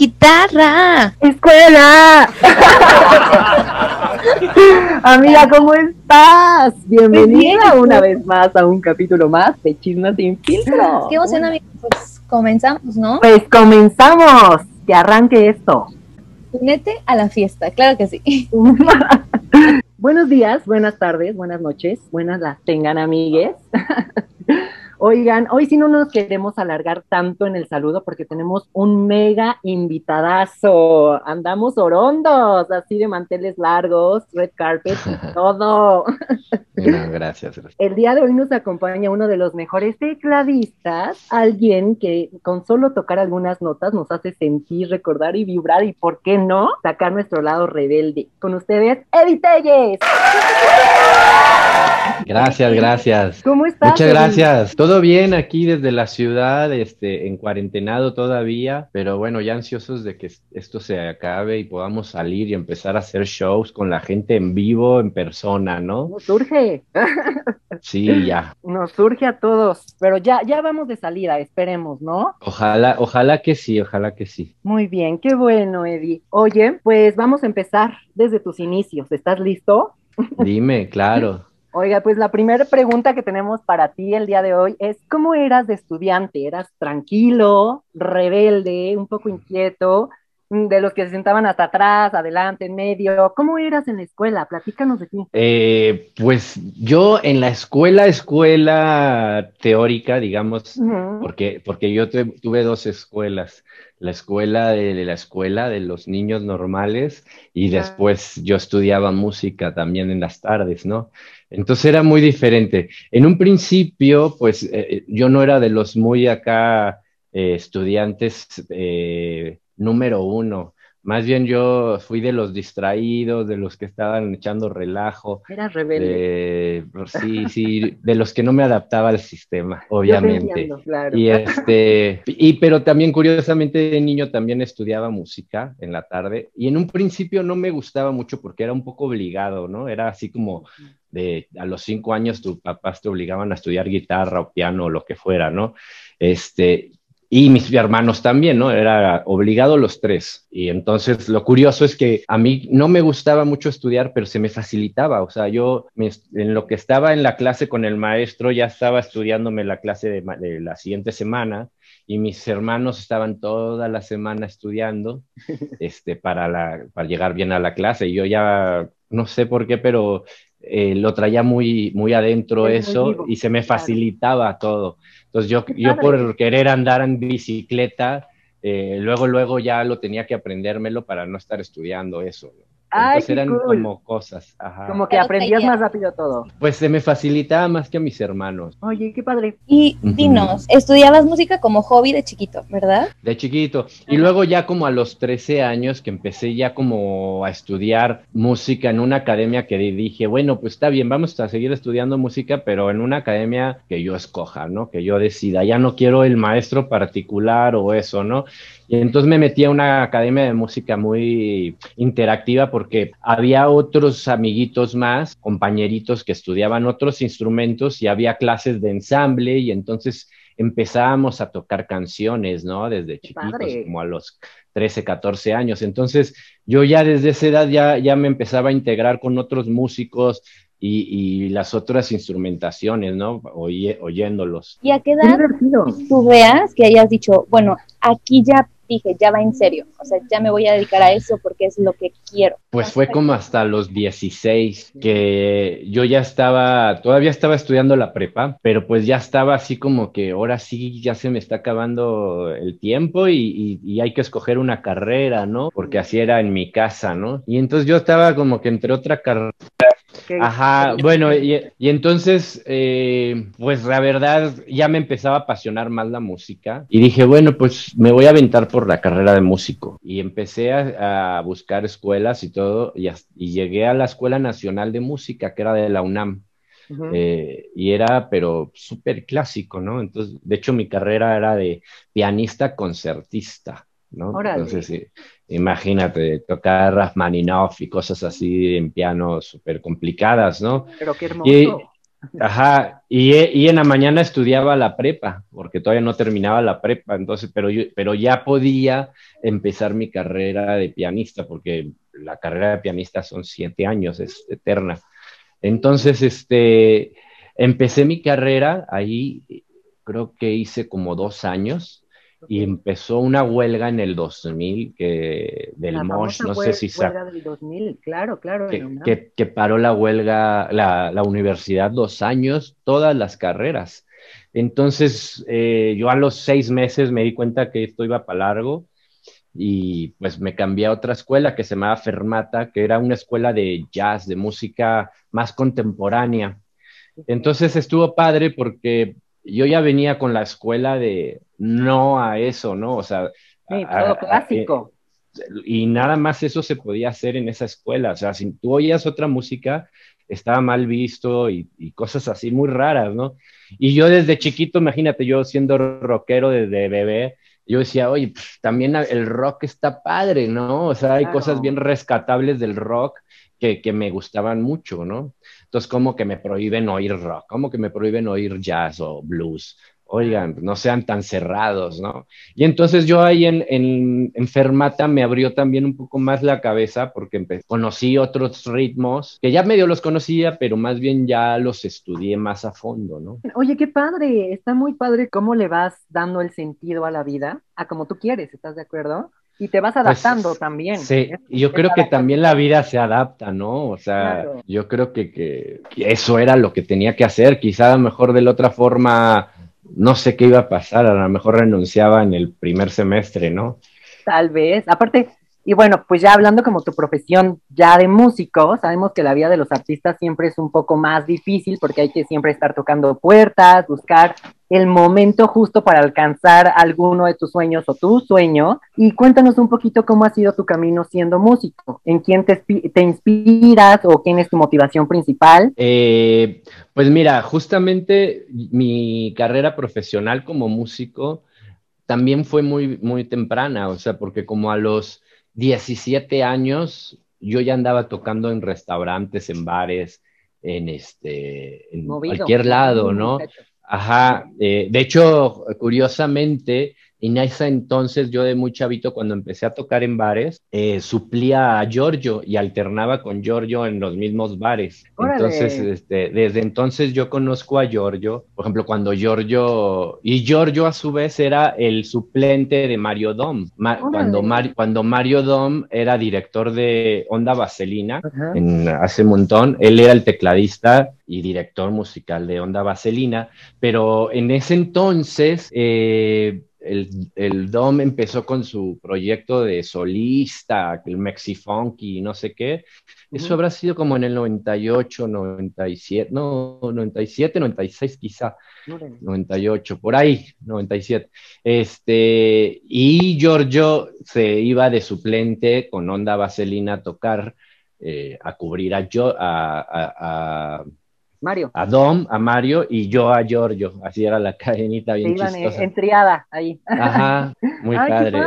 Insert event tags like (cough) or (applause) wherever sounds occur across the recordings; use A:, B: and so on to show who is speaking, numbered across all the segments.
A: guitarra.
B: ¡Escuela! (laughs) Amiga, ¿cómo estás? Bienvenida una vez más a un capítulo más de Chismas sin filtro.
A: Qué emoción, amiga. Pues comenzamos, ¿no?
B: Pues comenzamos. Que arranque esto.
A: Únete a la fiesta, claro que sí. (laughs)
B: Buenos días, buenas tardes, buenas noches, buenas las tengan amigues. Oigan, hoy sí no nos queremos alargar tanto en el saludo porque tenemos un mega invitadazo. Andamos orondos, así de manteles largos, red carpet, (laughs) todo.
C: gracias, gracias.
B: El día de hoy nos acompaña uno de los mejores tecladistas, alguien que con solo tocar algunas notas nos hace sentir, recordar y vibrar y, ¿por qué no?, sacar nuestro lado rebelde. Con ustedes, Eddie Telles.
C: Gracias, gracias.
B: ¿Cómo estás?
C: Muchas gracias. Todo bien aquí desde la ciudad, este, en cuarentenado todavía, pero bueno, ya ansiosos de que esto se acabe y podamos salir y empezar a hacer shows con la gente en vivo, en persona, ¿no?
B: Nos surge. (laughs)
C: Sí, ya.
B: Nos surge a todos, pero ya, ya vamos de salida, esperemos, ¿no?
C: Ojalá, ojalá que sí, ojalá que sí.
B: Muy bien, qué bueno, Eddie. Oye, pues vamos a empezar desde tus inicios. ¿Estás listo?
C: Dime, claro. (laughs)
B: Oiga, pues la primera pregunta que tenemos para ti el día de hoy es, ¿cómo eras de estudiante? ¿Eras tranquilo, rebelde, un poco inquieto, mm, de los que se sentaban hasta atrás, adelante, en medio? ¿Cómo eras en la escuela? Platícanos de ti.
C: Eh, pues yo en la escuela, escuela teórica, digamos, porque, porque yo tuve dos escuelas la escuela de, la escuela de los niños normales y después yo estudiaba música también en las tardes, ¿no? Entonces era muy diferente. En un principio, pues eh, eh, yo no era de los muy acá eh, estudiantes número uno. Más bien yo fui de los distraídos, de los que estaban echando relajo.
B: Era rebelde. (laughs)
C: sí, sí, de los que no me adaptaba al sistema, obviamente. claro. Y este, y pero también curiosamente de niño también estudiaba música en la tarde y en un principio no me gustaba mucho porque era un poco obligado, ¿no? Era así como de a los cinco años tus papás te obligaban a estudiar guitarra o piano o lo que fuera, ¿no? Este, y mis hermanos también, ¿no? Era obligado los tres. Y entonces lo curioso es que a mí no me gustaba mucho estudiar, pero se me facilitaba. O sea, yo en lo que estaba en la clase con el maestro ya estaba estudiándome la clase de, la siguiente semana y mis hermanos estaban toda la semana estudiando (laughs) este, para, la, para llegar bien a la clase. Y yo ya no sé por qué, pero eh, lo traía muy, muy adentro eso y se me facilitaba todo. Entonces yo, yo por querer andar en bicicleta, eh, luego, luego ya lo tenía que aprendérmelo para no estar estudiando eso. Entonces eran como cosas.
B: Como que aprendías más rápido todo.
C: Pues se me facilitaba más que a mis hermanos.
B: Oye, qué padre.
A: Y dinos, estudiabas música como hobby de chiquito, ¿verdad?
C: De chiquito. Y luego ya como a los 13 años que empecé ya como a estudiar música en una academia que dije, bueno, pues está bien, vamos a seguir estudiando música, pero en una academia que yo escoja, ¿no? Que yo decida. Ya no quiero el maestro particular o eso, ¿no? Y entonces me metí a una academia de música muy interactiva porque había otros amiguitos más, compañeritos que estudiaban otros instrumentos y había clases de ensamble y entonces empezábamos a tocar canciones, ¿no? Desde chiquitos, como a los 13, 14 años. Entonces yo ya desde esa edad ya, ya me empezaba a integrar con otros músicos, y, las otras instrumentaciones, ¿no? oyéndolos.
A: ¿Y a qué edad tú veas que hayas dicho, bueno, aquí ya dije, ya va en serio, o sea, ya me voy a dedicar a eso porque es lo que quiero.
C: Pues fue como hasta los 16 que yo ya estaba, todavía estaba estudiando la prepa, pero pues ya estaba así como que ahora sí ya se me está acabando el tiempo y, y hay que escoger una carrera, ¿no? Porque así era en mi casa, ¿no? Y entonces yo estaba como que entre otra carrera Ajá, bueno, y, entonces, eh, pues la verdad, ya me empezaba a apasionar más la música y dije, bueno, pues me voy a aventar por la carrera de músico. Y empecé a, buscar escuelas y todo, y, llegué a la Escuela Nacional de Música, que era de la UNAM. Eh, y era, pero súper clásico, ¿no? Entonces, de hecho, mi carrera era de pianista concertista. ¿No? Entonces, imagínate, tocar Rachmaninoff y cosas así en piano súper complicadas, ¿no?
B: Pero qué hermoso.
C: Ajá, y, y, en la mañana estudiaba la prepa, porque todavía no terminaba la prepa, entonces, pero, yo, pero ya podía empezar mi carrera de pianista, porque la carrera de pianista son siete años, es eterna. Entonces, este, empecé mi carrera ahí, creo que hice como dos años, y empezó una huelga en el 2000 que del MOSH, no sé si
B: huelga del 2000, claro, claro.
C: Que, que, paró la huelga, la, la, universidad dos años, todas las carreras. Entonces, eh, yo a los seis meses me di cuenta que esto iba para largo y pues me cambié a otra escuela que se llamaba Fermata, que era una escuela de jazz, de música más contemporánea. Entonces estuvo padre porque yo ya venía con la escuela de no a eso, ¿no? O sea,
B: sí, todo clásico.
C: y nada más eso se podía hacer en esa escuela. O sea, si tú oías otra música, estaba mal visto y, cosas así muy raras, ¿no? Y yo desde chiquito, imagínate, yo siendo rockero desde bebé, yo decía, oye, pues, también el rock está padre, ¿no? O sea, hay cosas bien rescatables del rock que, que me gustaban mucho, ¿no? Entonces, como que me prohíben oír rock, como que me prohíben oír jazz o blues. Oigan, no sean tan cerrados, ¿no? Y entonces yo ahí en, en, Fermata me abrió también un poco más la cabeza porque conocí otros ritmos que ya medio los conocía, pero más bien ya los estudié más a fondo, ¿no?
B: Oye, qué padre, está muy padre cómo le vas dando el sentido a la vida, a como tú quieres, ¿estás de acuerdo? Y te vas pues, adaptando también.
C: Sí, y yo creo que también la vida se adapta, ¿no? O sea, yo creo que, que, eso era lo que tenía que hacer. Quizá a lo mejor de la otra forma, no sé qué iba a pasar, a lo mejor renunciaba en el primer semestre, ¿no?
B: Tal vez. Aparte, y bueno, pues ya hablando como tu profesión ya de músico, sabemos que la vida de los artistas siempre es un poco más difícil porque hay que siempre estar tocando puertas, buscar el momento justo para alcanzar alguno de tus sueños o tu sueño. Y cuéntanos un poquito cómo ha sido tu camino siendo músico, en quién te, te inspiras o quién es tu motivación principal.
C: Eh, pues mira, justamente mi carrera profesional como músico también fue muy, muy temprana, o sea, porque como a los 17 años yo ya andaba tocando en restaurantes, en bares, en este, en cualquier lado, ¿no? Ajá, eh, de hecho, curiosamente, en ese entonces, yo de muy chavito, cuando empecé a tocar en bares, eh, suplía a Giorgio y alternaba con Giorgio en los mismos bares. Entonces, este, desde entonces yo conozco a Giorgio. Por ejemplo, cuando Giorgio, y Giorgio a su vez era el suplente de Mario Dom. cuando, cuando Mario Dom era director de Onda Vaselina, en, hace un montón, él era el tecladista y director musical de Onda Vaselina, pero en ese entonces, eh, el, el, Dom empezó con su proyecto de solista, el Mexifunky y no sé qué. Eso habrá sido como en el 98, 97, no, 97, 96 quizá, 98, por ahí, 97. Este, y Giorgio se iba de suplente con Onda Vaselina a tocar, eh, a cubrir a, yo, a
B: Mario.
C: A Dom, a Mario y yo a Giorgio. Así era la (laughs) cadenita bien Se iban
B: en triada ahí.
C: Ajá, muy padre.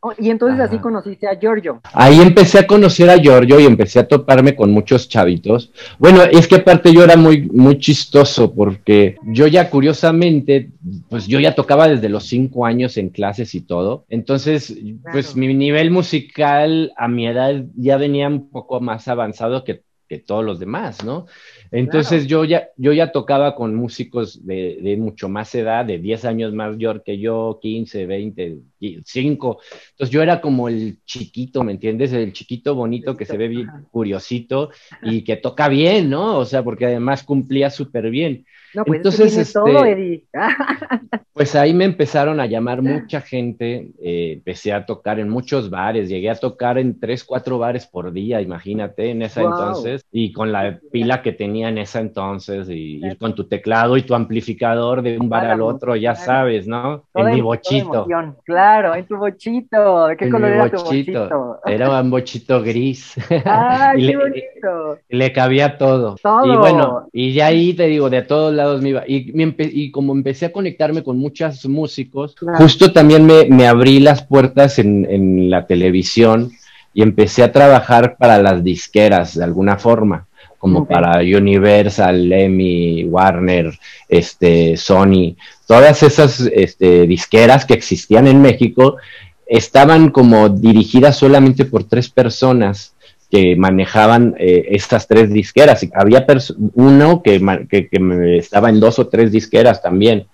B: Oh, y entonces así conociste a Giorgio.
C: Ahí empecé a conocer a Giorgio y empecé a toparme con muchos chavitos. Bueno, es que aparte yo era muy, muy chistoso porque yo ya curiosamente, pues yo ya tocaba desde los cinco años en clases y todo. Entonces, pues mi nivel musical a mi edad ya venía un poco más avanzado que que todos los demás, ¿no? Entonces yo, ya, yo ya tocaba con músicos de, de, mucho más edad, de 10 años mayor que yo, 15, 20, 5. Entonces yo era como el chiquito, ¿me entiendes? El chiquito bonito que se ve bien curiosito y que toca bien, ¿no? O sea, porque además cumplía súper bien.
B: No, pues Entonces, este, todo, Eddie. (laughs)
C: pues ahí me empezaron a llamar mucha gente, eh, empecé a tocar en muchos bares, llegué a tocar en tres, cuatro bares por día, imagínate, en esa entonces, y con la pila que tenía en esa entonces, y ir con tu teclado y tu amplificador de un bar al otro, ya sabes, ¿no? en mi bochito.
B: Claro, en tu bochito. ¿De qué color era tu bochito?
C: Era un bochito gris. (laughs)
B: ¡Ay, (laughs) qué bonito!
C: Le, cabía todo.
B: Todo.
C: Y bueno, y ya ahí te digo, de todos lados me iba. Y, y como empecé a conectarme con muchos músicos, justo también me, me, abrí las puertas en, en la televisión y empecé a trabajar para las disqueras de alguna forma como para Universal, Emmy, Warner, este, Sony, todas esas este, disqueras que existían en México estaban como dirigidas solamente por tres personas que manejaban eh, estas tres disqueras. Había uno que, estaba en dos o tres disqueras también.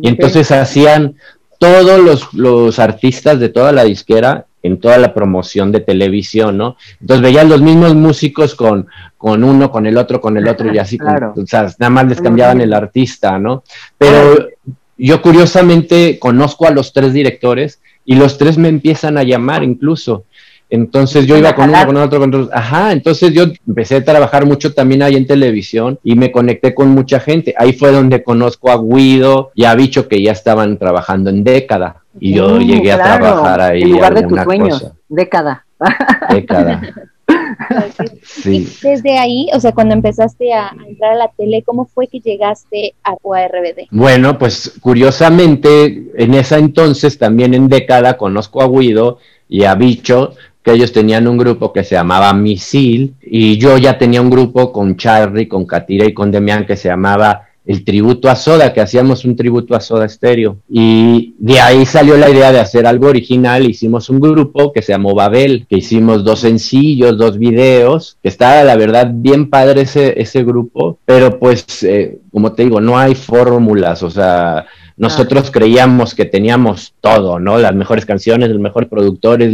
C: Y entonces hacían todos los, los, artistas de toda la disquera en toda la promoción de televisión, ¿no? Entonces veían los mismos músicos con, con uno, con el otro, con el otro y así, (laughs) o sea, nada más les cambiaban el artista, ¿no? Pero yo curiosamente conozco a los tres directores y los tres me empiezan a llamar incluso. Entonces yo iba con uno, con otro, con otro. Ajá, entonces yo empecé a trabajar mucho también ahí en televisión y me conecté con mucha gente. Ahí fue donde conozco a Guido y a Bicho que ya estaban trabajando en década. Y yo llegué a trabajar ahí.
B: En lugar de tus sueños, década.
C: Década. (laughs)
A: sí. desde ahí, o sea, cuando empezaste a, entrar a la tele, ¿cómo fue que llegaste a RBD?
C: Bueno, pues curiosamente, en esa entonces, también en década, conozco a Guido y a Bicho, que ellos tenían un grupo que se llamaba Misil, y yo ya tenía un grupo con Charlie, con Katira y con Demian que se llamaba el tributo a Soda, que hacíamos un tributo a Soda Stereo. Y de ahí salió la idea de hacer algo original. Hicimos un grupo que se llamó Babel, que hicimos dos sencillos, dos videos, que estaba la verdad bien padre ese, ese grupo, pero pues, eh, como te digo, no hay fórmulas, o sea, nosotros creíamos que teníamos todo, ¿no? Las mejores canciones, los mejores productores,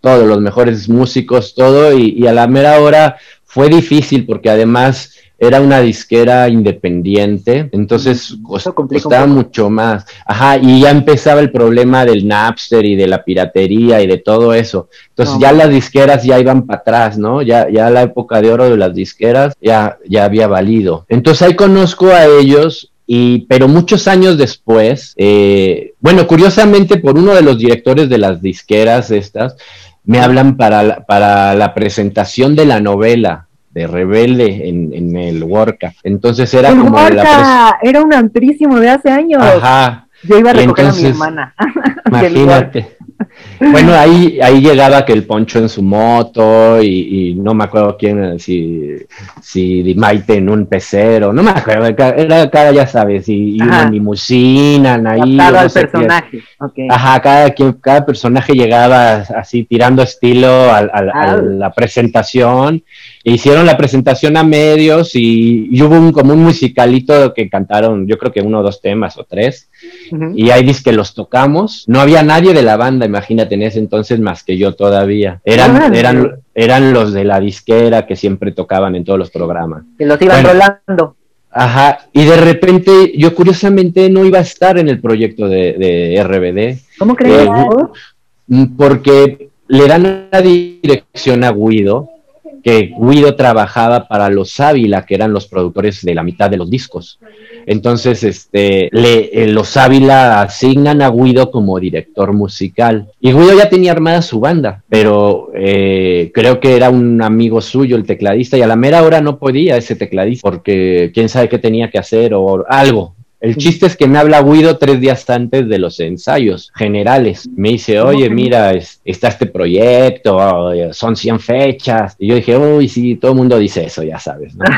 C: todos los mejores músicos, todo, y, y a la mera hora fue difícil porque además era una disquera independiente, entonces costaba mucho más. Ajá, y ya empezaba el problema del Napster y de la piratería y de todo eso. Entonces ya las disqueras ya iban para atrás, ¿no? Ya, ya la época de oro de las disqueras ya, ya había valido. Entonces ahí conozco a ellos y, pero muchos años después, eh, bueno, curiosamente por uno de los directores de las disqueras estas, me hablan para para la presentación de la novela de Rebelde en, en el Worka. Entonces era como
B: la era un antrísimo de hace años. Ajá. Yo iba a recoger a mi hermana. (laughs)
C: Imagínate. (laughs) Bueno, ahí, ahí llegaba que el Poncho en su moto y, no me acuerdo quién, si, si Maite en un pecero, no me acuerdo, era cada, ya sabes, y, una limusina ahí.
B: No personaje.
C: Ajá, cada, cada personaje llegaba así tirando estilo a, a la presentación hicieron la presentación a medios y, hubo un, como un musicalito que cantaron, yo creo que uno o dos temas o tres, y ahí dice que los tocamos. No había nadie de la banda, imagínate, en ese entonces más que yo todavía. Eran, eran, eran los de la disquera que siempre tocaban en todos los programas.
B: Que los iban rolando.
C: Ajá, y de repente yo curiosamente no iba a estar en el proyecto de, RBD.
B: ¿Cómo crees?
C: Eh, porque le dan la dirección a Guido que Guido trabajaba para los Ávila, que eran los productores de la mitad de los discos. Entonces, este, le, eh, los Ávila asignan a Guido como director musical. Y Guido ya tenía armada su banda, pero eh, creo que era un amigo suyo, el tecladista, y a la mera hora no podía ese tecladista, porque quién sabe qué tenía que hacer o algo. El chiste es que me habla Guido tres días antes de los ensayos generales. Me dice, oye, mira, está este proyecto, son 100 fechas. Y yo dije, uy, sí, todo el mundo dice eso, ya sabes, ¿no? (laughs)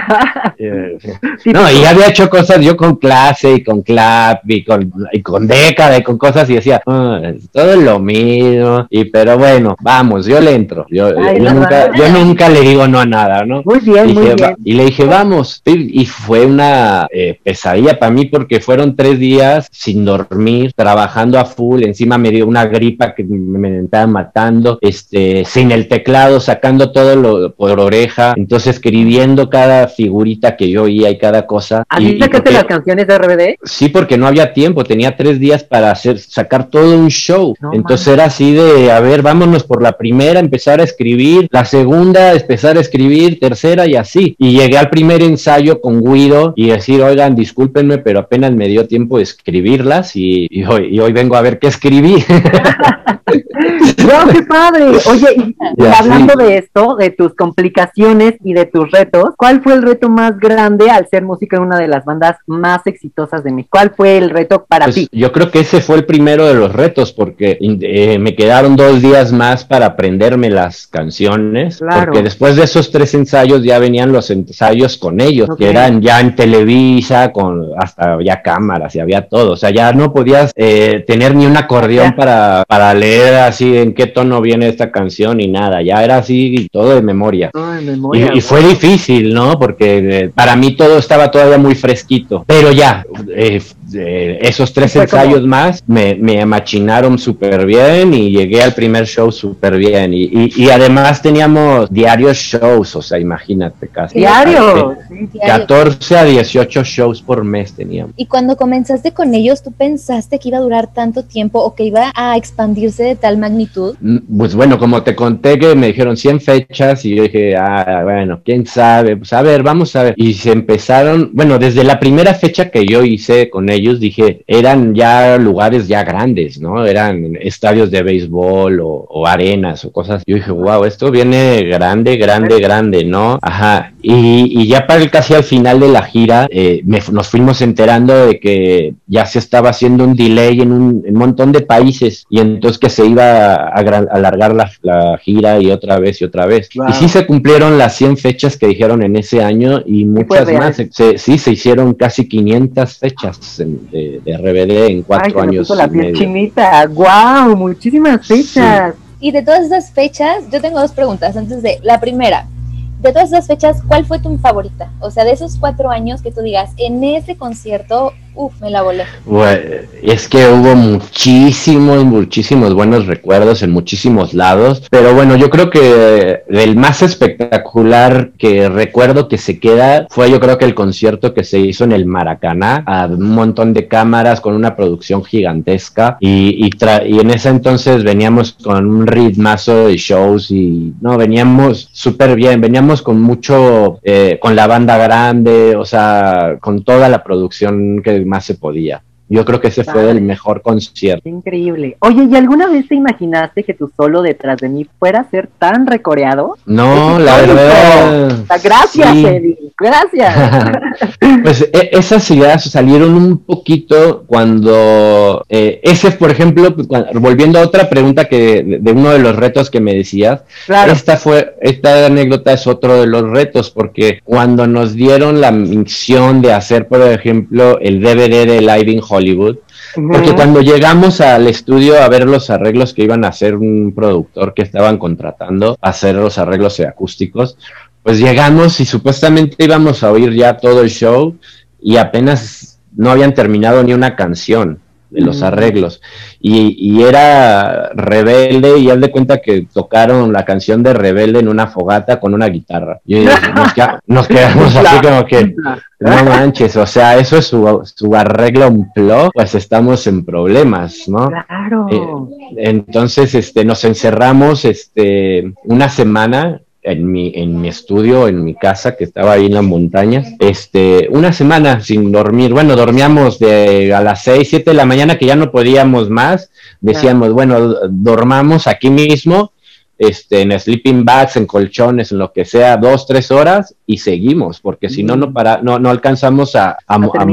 C: Eh, no, y había hecho cosas yo con clase y con clap y con, y con década y con cosas y decía, ah, todo es lo mismo. Y pero bueno, vamos, yo le entro. Yo, nunca, yo nunca le digo no a nada, ¿no?
B: Muy bien, muy bien.
C: Y le dije, vamos. Y, fue una eh, pesadilla para mí porque que fueron tres días sin dormir, trabajando a full, encima me dio una gripa que me, estaba matando, este, sin el teclado, sacando todo lo por oreja, entonces escribiendo cada figurita que yo oía y cada cosa.
B: ¿Así sacaste las canciones de RBD?
C: Sí, porque no había tiempo, tenía tres días para hacer, sacar todo un show. entonces era así de, a ver, vámonos por la primera, empezar a escribir, la segunda, empezar a escribir, tercera y así. Y llegué al primer ensayo con Guido y decir, oigan, discúlpenme, pero apenas me dio tiempo de escribirlas y, hoy, hoy, vengo a ver qué escribí. (laughs)
B: ¡No, qué padre! Oye, y, hablando de esto, de tus complicaciones y de tus retos, ¿cuál fue el reto más grande al ser música en una de las bandas más exitosas de mí? ¿Cuál fue el reto para pues, ti?
C: Yo creo que ese fue el primero de los retos porque eh, me quedaron dos días más para aprenderme las canciones, porque después de esos tres ensayos ya venían los ensayos con ellos, que eran ya en Televisa, con hasta ya cámaras y había todo, o sea, ya no podías eh, tener ni un acordeón para, para leer así en qué tono viene esta canción y nada, ya era así todo de memoria. y, fue difícil, ¿no? Porque eh, para mí todo estaba todavía muy fresquito, pero ya, eh, esos tres ensayos más me, me machinaron súper bien y llegué al primer show súper bien. Y, y, además teníamos diarios shows, o sea, imagínate casi.
B: Diario.
C: 14 a 18 shows por mes teníamos.
A: Y cuando comenzaste con ellos, ¿tú pensaste que iba a durar tanto tiempo o que iba a expandirse de tal magnitud?
C: Mm, pues bueno, como te conté que me dijeron 100 fechas y yo dije, ah, bueno, quién sabe, pues a ver, vamos a ver. Y se empezaron, bueno, desde la primera fecha que yo hice con ellos, dije, eran ya lugares ya grandes, ¿no? Eran estadios de béisbol o, arenas o cosas. Yo dije, wow, esto viene grande, grande, grande, ¿no? Ajá. Y, ya para el, casi al final de la gira, eh, nos fuimos enterando de que ya se estaba haciendo un delay en un, montón de países y entonces que se iba a, alargar la, gira y otra vez y otra vez. Y sí se cumplieron las 100 fechas que dijeron en ese año y muchas más. sí, se hicieron casi 500 fechas de, RBD en cuatro años.
B: la chinita, wow, muchísimas fechas.
A: Y de todas esas fechas, yo tengo dos preguntas antes de la primera de todas esas fechas, ¿cuál fue tu favorita? O sea, de esos cuatro años que tú digas, en ese concierto,
C: es que hubo muchísimos, muchísimos buenos recuerdos en muchísimos lados, pero bueno, yo creo que el más espectacular que recuerdo que se queda fue yo creo que el concierto que se hizo en el Maracaná, a un montón de cámaras con una producción gigantesca y, y, y en ese entonces veníamos con un ritmazo de shows y no, veníamos súper bien, veníamos con mucho, eh, con la banda grande, o sea, con toda la producción que más se podía. Yo creo que ese fue el mejor concierto.
B: Increíble. Oye, ¿y alguna vez te imaginaste que tu solo detrás de mí fuera a ser tan recoreado?
C: No, (laughs) la verdad.
B: Gracias, Eddie. Gracias. (laughs)
C: pues e, esas ideas salieron un poquito cuando eh, ese, por ejemplo, pues, volviendo a otra pregunta que de, uno de los retos que me decías, esta fue, esta anécdota es otro de los retos porque cuando nos dieron la misión de hacer, por ejemplo, el DVD de Live in Hollywood Hollywood. Porque cuando llegamos al estudio a ver los arreglos que iban a hacer un productor que estaban contratando, a hacer los arreglos acústicos, pues llegamos y supuestamente íbamos a oír ya todo el show y apenas no habían terminado ni una canción de los arreglos. Y, era Rebelde, y haz de cuenta que tocaron la canción de Rebelde en una fogata con una guitarra. Y (laughs) nos, quedamos así como que, no manches, o sea, eso es su, su arreglo un plug, pues estamos en problemas, ¿no?
B: Claro.
C: Eh, entonces, este, nos encerramos, este, una semana en mi, en mi estudio, en mi casa, que estaba ahí en las montañas, este, una semana sin dormir. Bueno, dormíamos de a las 6, 7 de la mañana que ya no podíamos más. Decíamos, bueno, dormamos aquí mismo, este, en sleeping bags, en colchones, en lo que sea, dos, tres horas y seguimos, porque si no, no, para, no, no alcanzamos a,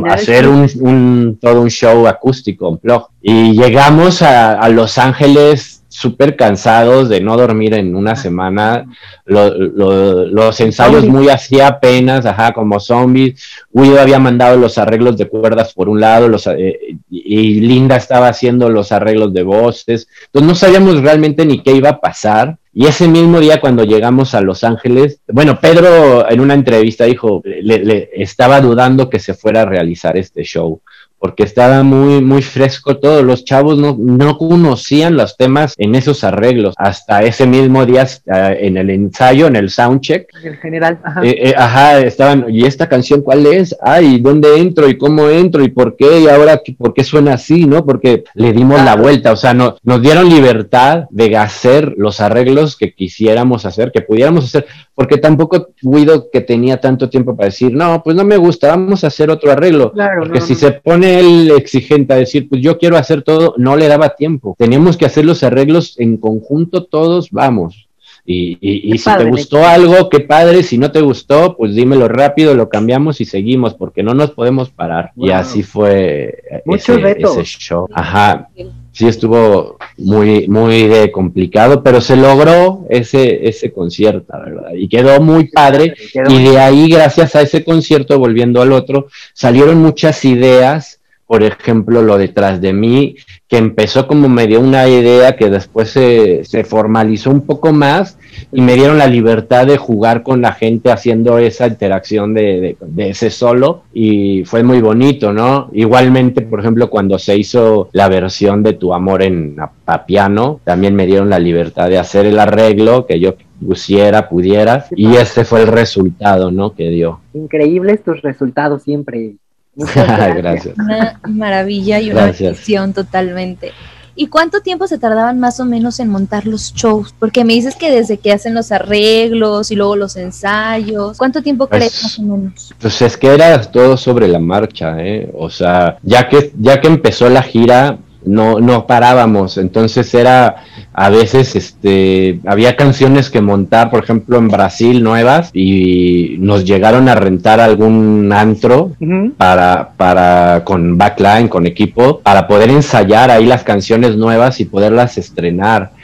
C: hacer un, un, todo un show acústico, un blog. Y llegamos a Los Ángeles súper cansados de no dormir en una semana, los ensayos muy así apenas, ajá, como zombies. Guido había mandado los arreglos de cuerdas por un lado, los, eh, y Linda estaba haciendo los arreglos de voces. Entonces no sabíamos realmente ni qué iba a pasar. Y ese mismo día cuando llegamos a Los Ángeles, bueno, Pedro en una entrevista dijo, le, estaba dudando que se fuera a realizar este show porque estaba muy, muy fresco todo. Los chavos no, no conocían los temas en esos arreglos. Hasta ese mismo día, en el ensayo, en el soundcheck.
B: En general, ajá.
C: Eh, eh, ajá, estaban, ¿y esta canción cuál es? Ay, ¿dónde entro? ¿Y cómo entro? ¿Y por qué? ¿Y ahora por qué suena así? ¿No? Porque le dimos la vuelta. O sea, no, nos dieron libertad de hacer los arreglos que quisiéramos hacer, que pudiéramos hacer, porque tampoco Guido que tenía tanto tiempo para decir, no, pues no me gusta, vamos a hacer otro arreglo. Claro, porque si se pone el exigente a decir, pues yo quiero hacer todo, no le daba tiempo. Teníamos que hacer los arreglos en conjunto todos, vamos. Y, y, si te gustó algo, qué padre, si no te gustó, pues dímelo rápido, lo cambiamos y seguimos, porque no nos podemos parar. Y así fue ese, ese, show. Ajá, sí estuvo muy, muy complicado, pero se logró ese, ese concierto, ¿verdad? Y quedó muy padre. y de ahí, gracias a ese concierto, volviendo al otro, salieron muchas ideas por ejemplo, lo detrás de mí, que empezó como me dio una idea que después se, se, formalizó un poco más y me dieron la libertad de jugar con la gente haciendo esa interacción de, de, ese solo y fue muy bonito, ¿no? Igualmente, por ejemplo, cuando se hizo la versión de Tu Amor en a, piano, también me dieron la libertad de hacer el arreglo que yo pusiera, pudiera, y ese fue el resultado, ¿no? Que dio.
B: Increíbles tus resultados siempre. (laughs)
A: gracias. Una maravilla y una visión totalmente. ¿Y cuánto tiempo se tardaban más o menos en montar los shows? Porque me dices que desde que hacen los arreglos y luego los ensayos, ¿cuánto tiempo pues, crees más o menos?
C: Pues es que era todo sobre la marcha, ¿eh? O sea, ya que, ya que empezó la gira, no, no parábamos, entonces era a veces este había canciones que montar, por ejemplo, en Brasil nuevas y nos llegaron a rentar algún antro para para con backline, con equipo, para poder ensayar ahí las canciones nuevas y poderlas estrenar.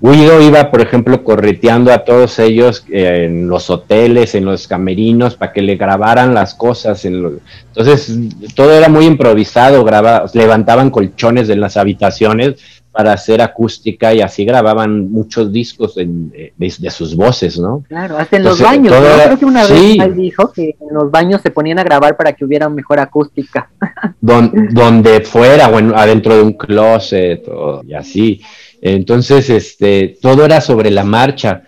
C: Guido iba, por ejemplo, correteando a todos ellos en los hoteles, en los camerinos, para que le grabaran las cosas. En Entonces, todo era muy improvisado, graba... levantaban colchones en las habitaciones para hacer acústica y así grababan muchos discos de, sus voces, ¿no?
B: Claro, hasta en los baños, ¿no? Creo que una vez él dijo que en los baños se ponían a grabar para que hubiera mejor acústica.
C: donde fuera, bueno, adentro de un closet y así. Entonces, este, todo era sobre la marcha.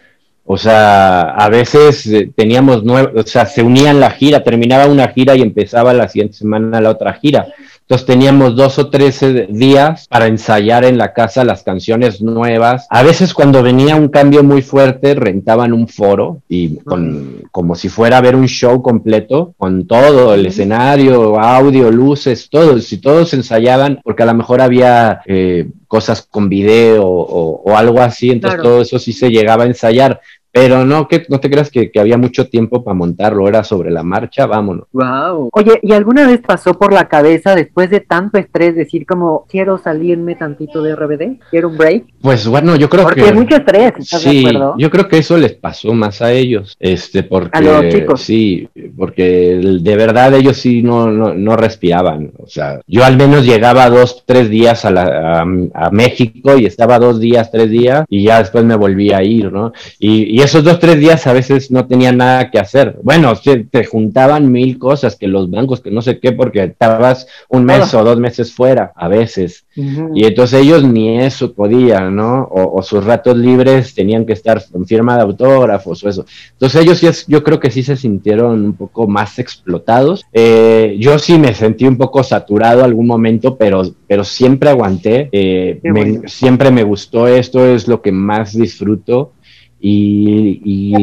C: O sea, a veces eh, teníamos nueve, o sea, se unían la gira, terminaba una gira y empezaba la siguiente semana la otra gira. Entonces teníamos dos o tres días para ensayar en la casa las canciones nuevas. A veces cuando venía un cambio muy fuerte rentaban un foro y con, como si fuera a ver un show completo, con todo, el escenario, audio, luces, todo. Si todos ensayaban, porque a lo mejor había eh, cosas con video o, algo así, entonces todo eso sí se llegaba a ensayar. Pero no, que no te creas que, había mucho tiempo para montarlo, era sobre la marcha, vámonos.
B: Wow. Oye, ¿y alguna vez pasó por la cabeza después de tanto estrés decir como quiero salirme tantito de RBD? ¿Quiero un break?
C: Pues bueno, yo creo
B: que
C: Porque
B: mucho estrés, ¿estás
C: sí, de acuerdo? Yo creo que eso les pasó más a ellos, este, porque a los chicos. sí, porque de verdad ellos sí no, no, respiraban, o sea, yo al menos llegaba dos, tres días a, la, a, México y estaba dos días, tres días y ya después me volví a ir, ¿no? Y, y esos dos, tres días a veces no tenía nada que hacer. Bueno, te juntaban mil cosas, que los bancos, que no sé qué, porque estabas un mes o dos meses fuera, a veces. Y entonces ellos ni eso podían, ¿no? O, sus ratos libres tenían que estar con firma de autógrafos o eso. Entonces ellos sí, yo creo que sí se sintieron un poco más explotados. Eh, yo sí me sentí un poco saturado algún momento, pero, pero siempre aguanté. Eh, siempre me gustó esto, es lo que más disfruto y,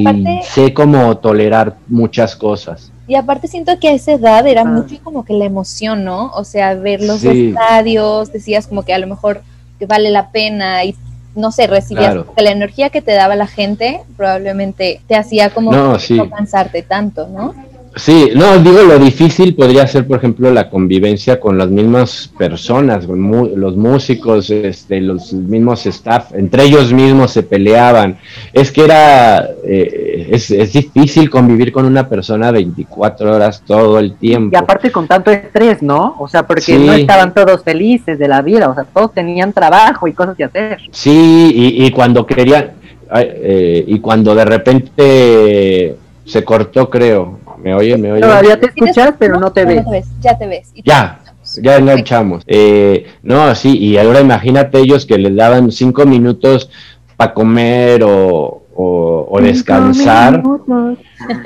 C: sé cómo tolerar muchas cosas.
A: Y aparte siento que a esa edad era ah. mucho como que la emoción, ¿no? O sea, ver los estadios, decías como que a lo mejor te vale la pena y no sé, recibías que la energía que te daba la gente probablemente te hacía como no cansarte tanto, ¿no?
C: Sí, no, digo, lo difícil podría ser, por ejemplo, la convivencia con las mismas personas, los músicos, este, los mismos staff, entre ellos mismos se peleaban. Es que era, eh, es, es, difícil convivir con una persona 24 horas todo el tiempo.
B: Y aparte con tanto estrés, ¿no? O sea, porque no estaban todos felices de la vida, o sea, todos tenían trabajo y cosas que hacer.
C: Sí, y, y cuando querían, eh, y cuando de repente se cortó, creo, ¿Me oye? ¿Me oye?
B: Todavía te escuchas, pero no te ves.
A: Ya te ves.
C: ya. ya enganchamos. Eh, no, sí, y ahora imagínate ellos que les daban cinco minutos para comer o, o, descansar.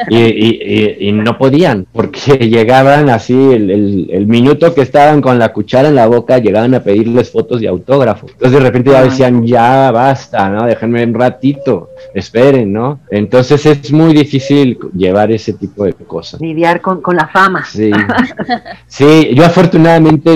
C: y, no podían porque (laughs) llegaban así el, minuto que estaban con la cuchara en la boca llegaban a pedirles fotos y autógrafos entonces de repente ya decían ya basta no déjenme un ratito esperen no entonces es muy difícil llevar ese tipo de cosas.
B: Lidiar con, la fama.
C: Sí. Sí yo afortunadamente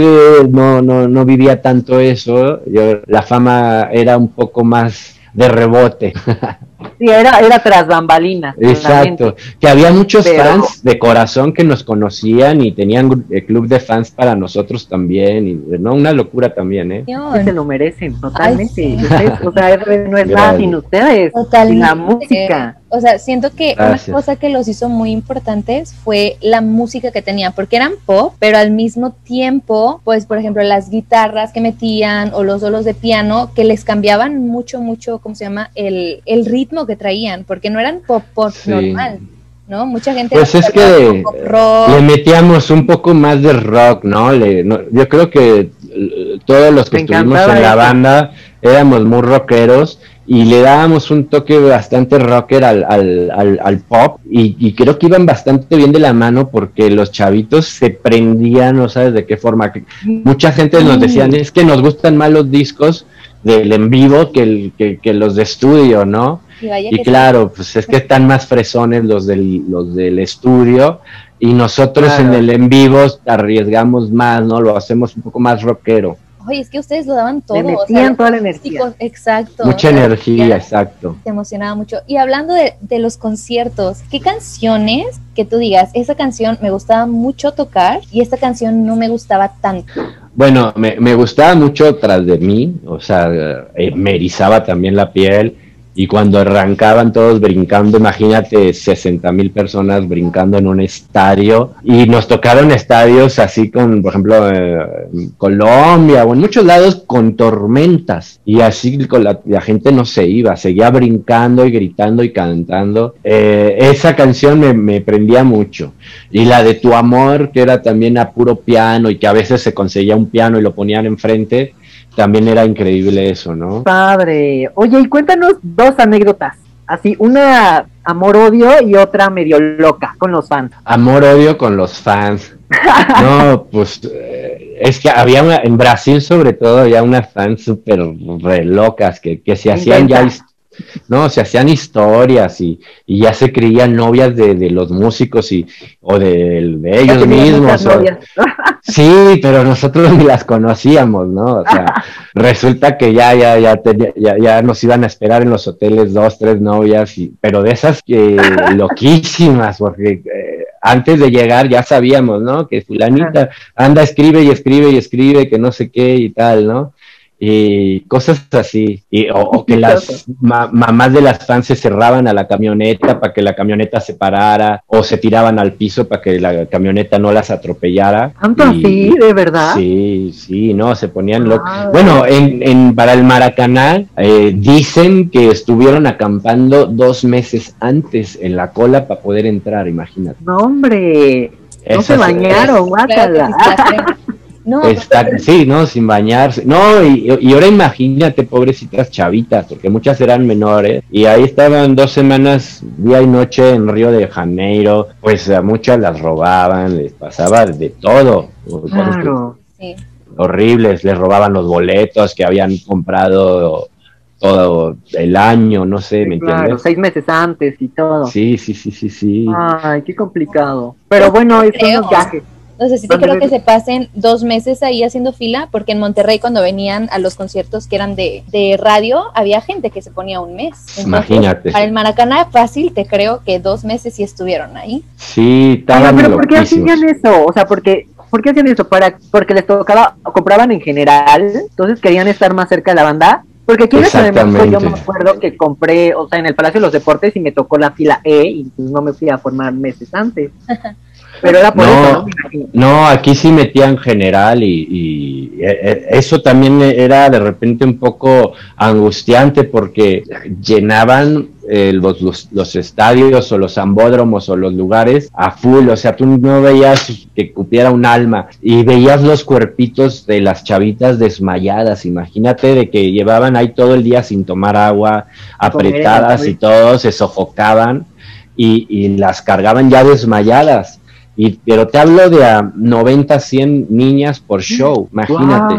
C: no, no, no vivía tanto eso. Yo la fama era un poco más de rebote (laughs)
B: Sí, era, era tras bambalinas.
C: Exacto. Que había muchos fans de corazón que nos conocían y tenían el club de fans para nosotros también. Y, ¿no? Una locura también, ¿eh?
B: se lo merecen, totalmente. o sea, no es nada sin ustedes, sin la música.
A: O sea, siento que una cosa que los hizo muy importantes fue la música que tenían, porque eran pop, pero al mismo tiempo, pues, por ejemplo, las guitarras que metían o los solos de piano que les cambiaban mucho, mucho, ¿cómo se llama? El, el ritmo que traían, porque no eran pop pop normal. ¿no? Mucha gente...
C: Pues es que le metíamos un poco más de rock, ¿no? Le, yo creo que eh, todos los que estuvimos en la banda éramos muy rockeros y le dábamos un toque bastante rocker al, al, al, pop y, creo que iban bastante bien de la mano porque los chavitos se prendían, no sabes de qué forma. Mucha gente nos decían, es que nos gustan más los discos del en vivo que, el, que, que los de estudio, ¿no? Y, claro, pues es que están más fresones los del, los del estudio y nosotros en el en vivo arriesgamos más, ¿no? Lo hacemos un poco más rockero.
A: Oye, es que ustedes lo daban todo.
B: Le metían toda la energía.
A: Exacto.
C: Mucha energía, exacto.
A: Te emocionaba mucho. Y hablando de, de, los conciertos, ¿qué canciones que tú digas, esa canción me gustaba mucho tocar y esta canción no me gustaba tanto?
C: Bueno, me, me gustaba mucho tras de mí, o sea, eh, me erizaba también la piel y cuando arrancaban todos brincando, imagínate 60 mil personas brincando en un estadio. Y nos tocaron estadios así con, por ejemplo, eh, Colombia o en muchos lados con tormentas. Y así con la, gente no se iba, seguía brincando y gritando y cantando. Eh, esa canción me, me prendía mucho. Y la de Tu Amor, que era también a puro piano y que a veces se conseguía un piano y lo ponían enfrente también era increíble eso, ¿no?
B: Padre. Oye, y cuéntanos dos anécdotas. Así, una amor-odio y otra medio loca con los fans.
C: Amor-odio con los fans. (laughs) no, pues eh, es que había una, en Brasil sobre todo había unas fans súper re locas que, que se hacían ya no, se hacían historias y, ya se creían novias de, los músicos y, o de, ellos mismos. (laughs) sí, pero nosotros ni las conocíamos, ¿no? O sea, resulta que ya, ya, ya, ya, ya, nos iban a esperar en los hoteles dos, tres novias, y, pero de esas que (laughs) loquísimas, porque eh, antes de llegar ya sabíamos, ¿no? Que fulanita anda, escribe y escribe y escribe, que no sé qué y tal, ¿no? Y cosas así, y, o, que las mamás de las fans se cerraban a la camioneta para que la camioneta se parara, o se tiraban al piso para que la camioneta no las atropellara.
B: ¿Tanto así, de verdad?
C: Sí, sí, no, se ponían locos. Ah. Bueno, en, en, para el Maracaná eh, dicen que estuvieron acampando dos meses antes en la cola para poder entrar, imagínate.
B: No, hombre, no se bañaron, guácala.
C: No, sí, no, sin bañarse. No, y, ahora imagínate, pobrecitas chavitas, porque muchas eran menores, y ahí estaban dos semanas, día y noche en Río de Janeiro, pues a muchas las robaban, les pasaba de todo. Claro. Horribles, les robaban los boletos que habían comprado todo el año, no sé, ¿me claro,
B: seis meses antes y todo.
C: Sí, sí, sí, sí, sí.
B: Ay, qué complicado. Pero bueno, es un viajes.
A: Entonces sí te creo que se pasen dos meses ahí haciendo fila, porque en Monterrey cuando venían a los conciertos que eran de, de radio, había gente que se ponía un mes.
C: Imagínate.
A: Para el Maracaná fácil, te creo que dos meses sí estuvieron ahí.
C: Sí, estaban
B: Pero ¿por qué hacían eso? O sea, porque ¿por qué hacían eso? Para, porque les tocaba, compraban en general, entonces querían estar más cerca de la banda. Porque aquí en México yo me acuerdo que compré, o sea, en el Palacio de los Deportes y me tocó la fila E y pues no me fui a formar meses antes. (laughs) Pero era por
C: no, no, aquí sí metían general y, eh, eh, eso también era de repente un poco angustiante porque llenaban eh, los, los, estadios o los ambódromos o los lugares a full, o sea, tú no veías que cupiera un alma y veías los cuerpitos de las chavitas desmayadas, imagínate de que llevaban ahí todo el día sin tomar agua, apretadas y todo, se sofocaban y, y las cargaban ya desmayadas y, pero te hablo de a 90, 100 niñas por show, imagínate.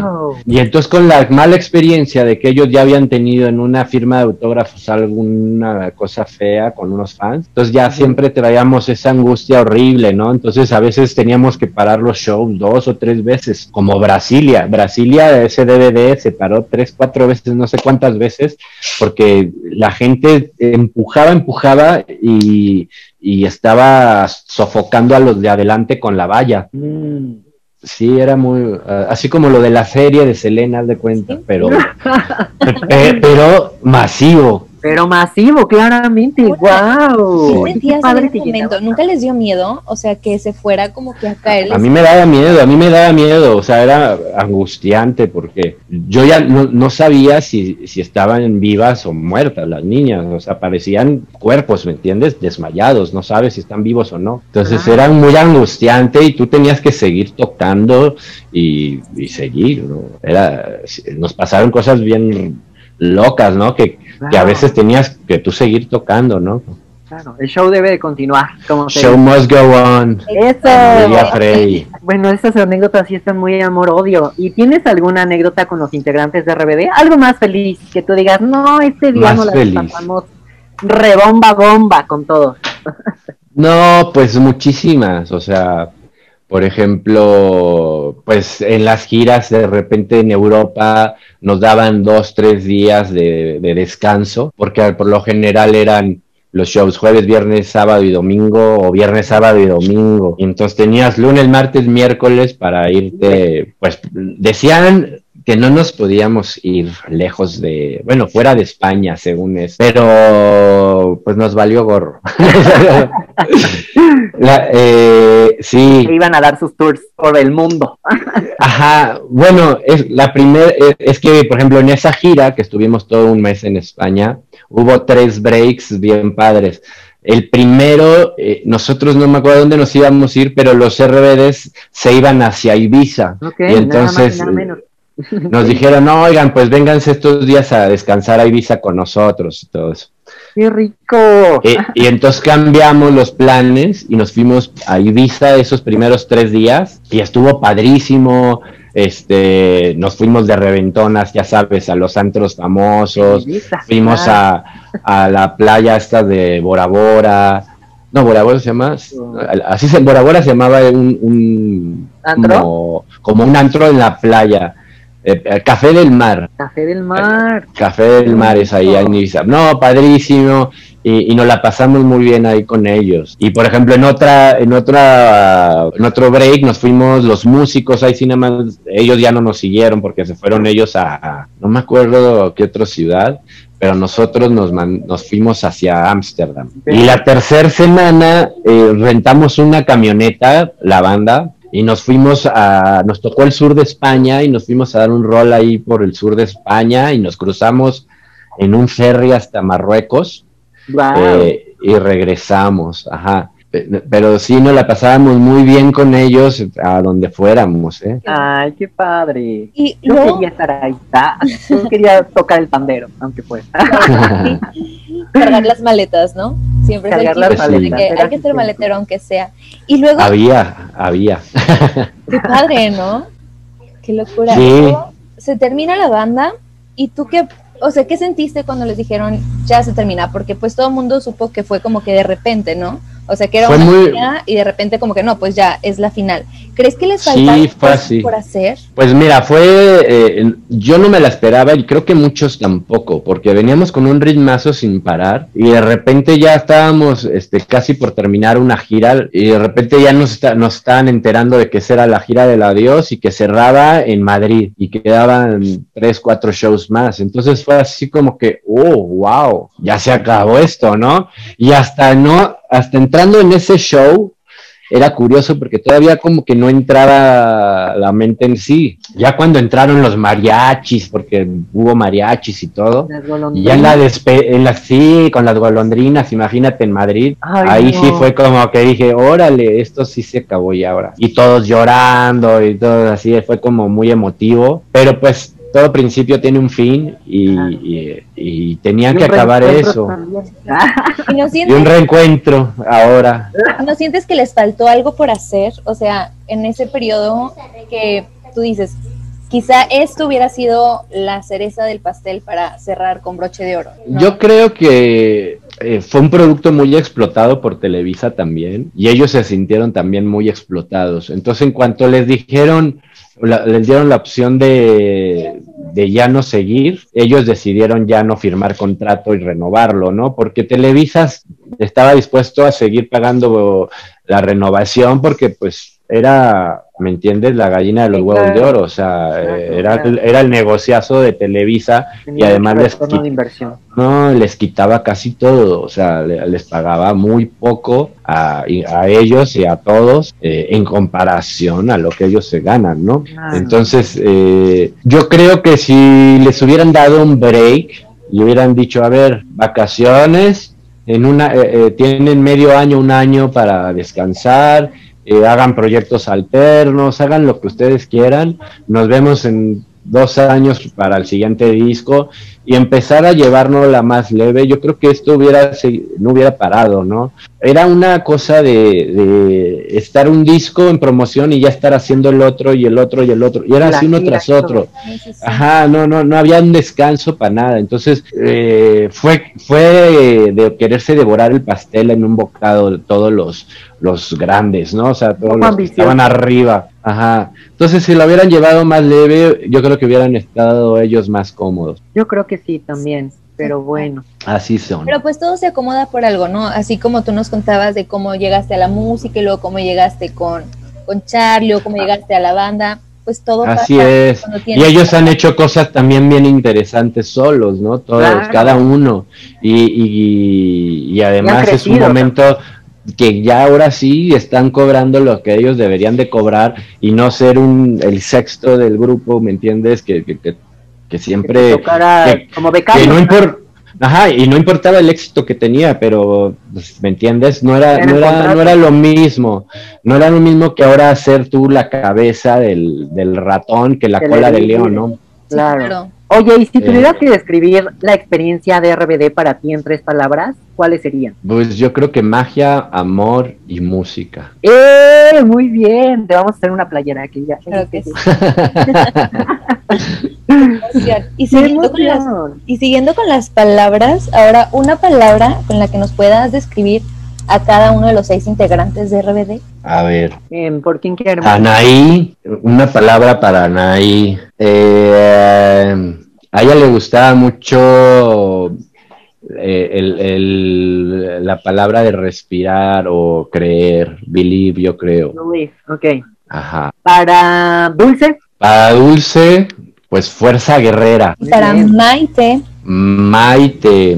C: Y entonces con la mala experiencia de que ellos ya habían tenido en una firma de autógrafos alguna cosa fea con unos fans, entonces ya siempre traíamos esa angustia horrible, ¿no? Entonces a veces teníamos que parar los shows dos o tres veces, como Brasilia. Brasilia, ese DVD se paró tres, cuatro veces, no sé cuántas veces, porque la gente empujaba, empujaba y y estaba sofocando a los de adelante con la valla. Mm. Sí, era muy, ah, así como lo de la serie de Selena, de cuenta, pero, (laughs) pero masivo.
B: Pero masivo, claramente, wow.
A: ¿Qué momento? ¿Nunca les dio miedo? O sea, que se fuera como que a caer.
C: A mí me daba miedo, a mí me daba miedo, o sea, era angustiante porque yo ya no, sabía si, si, estaban vivas o muertas las niñas, o sea, parecían cuerpos, ¿me entiendes? Desmayados, no sabes si están vivos o no. Entonces era muy angustiante y tú tenías que seguir tocando y, y seguir, ¿no? Era, nos pasaron cosas bien locas, ¿no? Que, que a veces tenías que tú seguir tocando, ¿no?
B: Claro, el show debe de continuar.
C: Como show must go on.
B: Eso. Bueno, esas anécdotas sí están muy amor-odio. ¿Y tienes alguna anécdota con los integrantes de RBD? Algo más feliz, que tú digas, no, este día no la pasamos rebomba bomba con todos. (laughs)
C: no, pues muchísimas, o sea, por ejemplo, pues en las giras de repente en Europa nos daban dos, tres días de, descanso, porque por lo general eran los shows jueves, viernes, sábado y domingo, o viernes, sábado y domingo. Entonces tenías lunes, martes, miércoles para irte, pues decían que no nos podíamos ir lejos de, bueno, fuera de España, según es, pero pues nos valió gorro. (laughs)
B: eh, sí. Iban a dar sus tours por el mundo.
C: Ajá, bueno, es la primera, es, que, por ejemplo, en esa gira que estuvimos todo un mes en España, hubo tres breaks bien padres. El primero, eh, nosotros no me acuerdo dónde nos íbamos a ir, pero los RBDs se iban hacia Ibiza. y entonces, nos dijeron, no, oigan, pues vénganse estos días a descansar a Ibiza con nosotros y todo eso.
B: ¡Qué rico!
C: Eh, y entonces cambiamos los planes y nos fuimos a Ibiza esos primeros tres días y estuvo padrísimo. Este, nos fuimos de reventonas, ya sabes, a los antros famosos, fuimos a, la playa esta de Bora Bora, no, Bora Bora se llama, así se, Bora Bora se llamaba un, Como, como un antro en la playa eh, Café del Mar.
B: Café del Mar.
C: Café del Mar es ahí en Ibiza. No, padrísimo. Y, nos la pasamos muy bien ahí con ellos. Y por ejemplo, en otra, en otra, en otro break nos fuimos los músicos ahí cinema, ellos ya no nos siguieron porque se fueron ellos a, no me acuerdo qué otra ciudad, pero nosotros nos, nos fuimos hacia Ámsterdam. Y la tercera semana eh, rentamos una camioneta, la banda, y nos fuimos a, nos tocó el sur de España y nos fuimos a dar un rol ahí por el sur de España y nos cruzamos en un ferry hasta Marruecos eh, y regresamos, ajá. Pero sí nos la pasábamos muy bien con ellos a donde fuéramos, ¿eh?
B: Ay, qué padre. Y yo quería estar ahí, yo quería tocar el pandero, aunque fuera. (laughs)
A: Cargar las maletas, ¿no? Siempre Cargar las maletas. Que hay que ser maletero aunque sea. Y luego...
C: Había, había. (laughs)
A: Qué padre, ¿no? Qué locura. Sí. se termina la banda y tú qué, o sea, ¿qué sentiste cuando les dijeron ya se termina? Porque pues todo el mundo supo que fue como que de repente, ¿no? O sea, que era una y de repente como que no, pues ya es la final. ¿Crees que les falta por hacer?
C: Pues mira, fue, eh, yo no me la esperaba y creo que muchos tampoco, porque veníamos con un ritmazo sin parar y de repente ya estábamos este, casi por terminar una gira y de repente ya nos, nos estaban enterando de que esa era la gira del adiós y que cerraba en Madrid y que quedaban tres, cuatro shows más. Entonces fue así como que, oh, wow, ya se acabó esto, ¿no? Y hasta no hasta entrando en ese show, era curioso porque todavía como que no entraba la mente en sí. Ya cuando entraron los mariachis, porque hubo mariachis y todo, y ya en la, en la sí, con las golondrinas, imagínate en Madrid, ahí sí fue como que dije, órale, esto sí se acabó ya ahora. Y todos llorando y todo así, fue como muy emotivo, pero pues todo principio tiene un fin y, tenían que acabar eso. (laughs) ¿Y, un reencuentro ahora.
A: ¿No sientes que les faltó algo por hacer? O sea, en ese periodo que tú dices, quizá esto hubiera sido la cereza del pastel para cerrar con broche de oro.
C: Yo creo que eh, fue un producto muy explotado por Televisa también y ellos se sintieron también muy explotados. Entonces, en cuanto les dijeron les dieron la opción de, de, ya no seguir, ellos decidieron ya no firmar contrato y renovarlo, ¿no? Porque Televisa estaba dispuesto a seguir pagando la renovación porque pues era, ¿me entiendes? La gallina de los huevos de oro, o sea, eh, era, era el negociazo de Televisa y además les, no, les quitaba casi todo, o sea, les pagaba muy poco a, a ellos y a todos eh, en comparación a lo que ellos se ganan, ¿no? Entonces, eh, yo creo que si les hubieran dado un break y hubieran dicho, a ver, vacaciones, en una, tienen medio año, un año para descansar, eh, hagan proyectos alternos, hagan lo que ustedes quieran. Nos vemos en dos años para el siguiente disco y empezar a llevarnos la más leve, yo creo que esto hubiera no hubiera parado, ¿no? Era una cosa de, estar un disco en promoción y ya estar haciendo el otro y el otro y el otro, y era así uno tras otro. Ajá, no, no, no había un descanso para nada. Entonces, eh, fue, fue de quererse devorar el pastel en un bocado todos los, los grandes, ¿no? O sea, todos los que estaban arriba. Ajá. Entonces, si lo hubieran llevado más leve, yo creo que hubieran estado ellos más cómodos.
B: Yo creo que sí, también. Pero bueno.
C: Así son.
A: Pero pues todo se acomoda por algo, ¿no? Así como tú nos contabas de cómo llegaste a la música y luego cómo llegaste con, con Charlie o cómo llegaste a la banda pues todo
C: Así es. Y ellos han hecho cosas también bien interesantes solos, ¿no? Todos, cada uno. Y, y, y además es un momento que ya ahora sí están cobrando lo que ellos deberían de cobrar y no ser un el sexto del grupo, ¿me entiendes? Que, que, que, siempre...
B: Que, como becario.
C: no importa... Ajá, y no importaba el éxito que tenía, pero, pues, ¿me entiendes? No era, no era, no era lo mismo. No era lo mismo que ahora ser tú la cabeza del, del ratón que la cola del león, ¿no?
B: Claro. Oye, y si tuvieras que describir la experiencia de RBD para ti en tres palabras, ¿cuáles serían?
C: Pues yo creo que magia, amor y música.
B: ¡Eh! Muy bien, te vamos a hacer una playera aquí ya. (laughs)
A: y, siguiendo con las, y siguiendo con las palabras, ahora una palabra con la que nos puedas describir a cada uno de los seis integrantes de RBD?
C: A ver.
B: ¿Por quién quiere?
C: Anaí, una palabra para Anaí. Eh, a ella le gustaba mucho eh, la palabra de respirar o creer, believe, yo creo.
B: Believe, ok. Ajá. Para Dulce.
C: Para Dulce, pues fuerza guerrera.
A: Para Maite.
C: Maite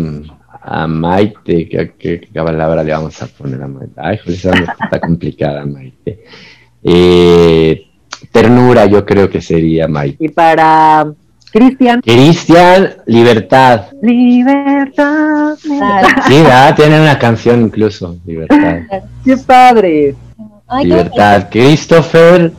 C: a Maite, ¿qué, palabra le vamos a poner a Maite? Ay, esa está complicada, Maite. Eh, ternura, yo creo que sería Maite.
B: Y para Cristian.
C: Cristian, libertad.
B: Libertad.
C: Sí, tiene una canción incluso, libertad.
B: Qué padre.
C: libertad. Christopher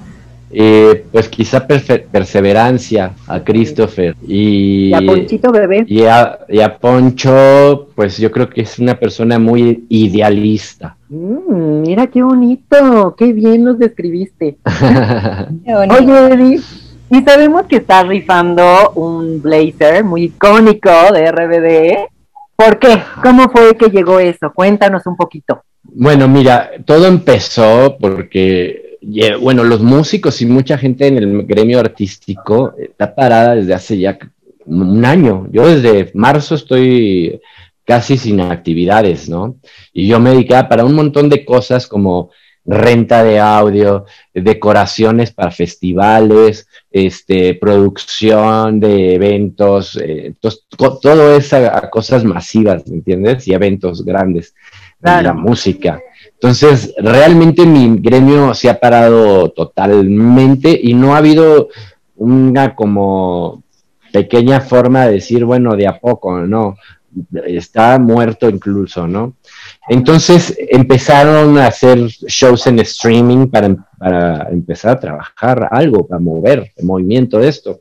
C: eh, pues quizá perseverancia a Christopher y,
B: a Ponchito bebé
C: y a, Poncho pues yo creo que es una persona muy idealista
B: mm, mira qué bonito qué bien nos describiste (laughs) oye Eddie y sabemos que estás rifando un blazer muy icónico de RBD ¿por qué? ¿cómo fue que llegó eso? cuéntanos un poquito
C: bueno mira todo empezó porque bueno, los músicos y mucha gente en el gremio artístico está parada desde hace ya un año. Yo desde marzo estoy casi sin actividades, ¿no? Y yo me dedicaba para un montón de cosas como renta de audio, decoraciones para festivales, este, producción de eventos, eh, todo eso a, cosas masivas, ¿me entiendes? Y eventos grandes, la música. Entonces, realmente mi gremio se ha parado totalmente y no ha habido una como pequeña forma de decir, bueno, de a poco, no, está muerto incluso, ¿no? Entonces empezaron a hacer shows en streaming para, para empezar a trabajar algo, para mover el movimiento de esto.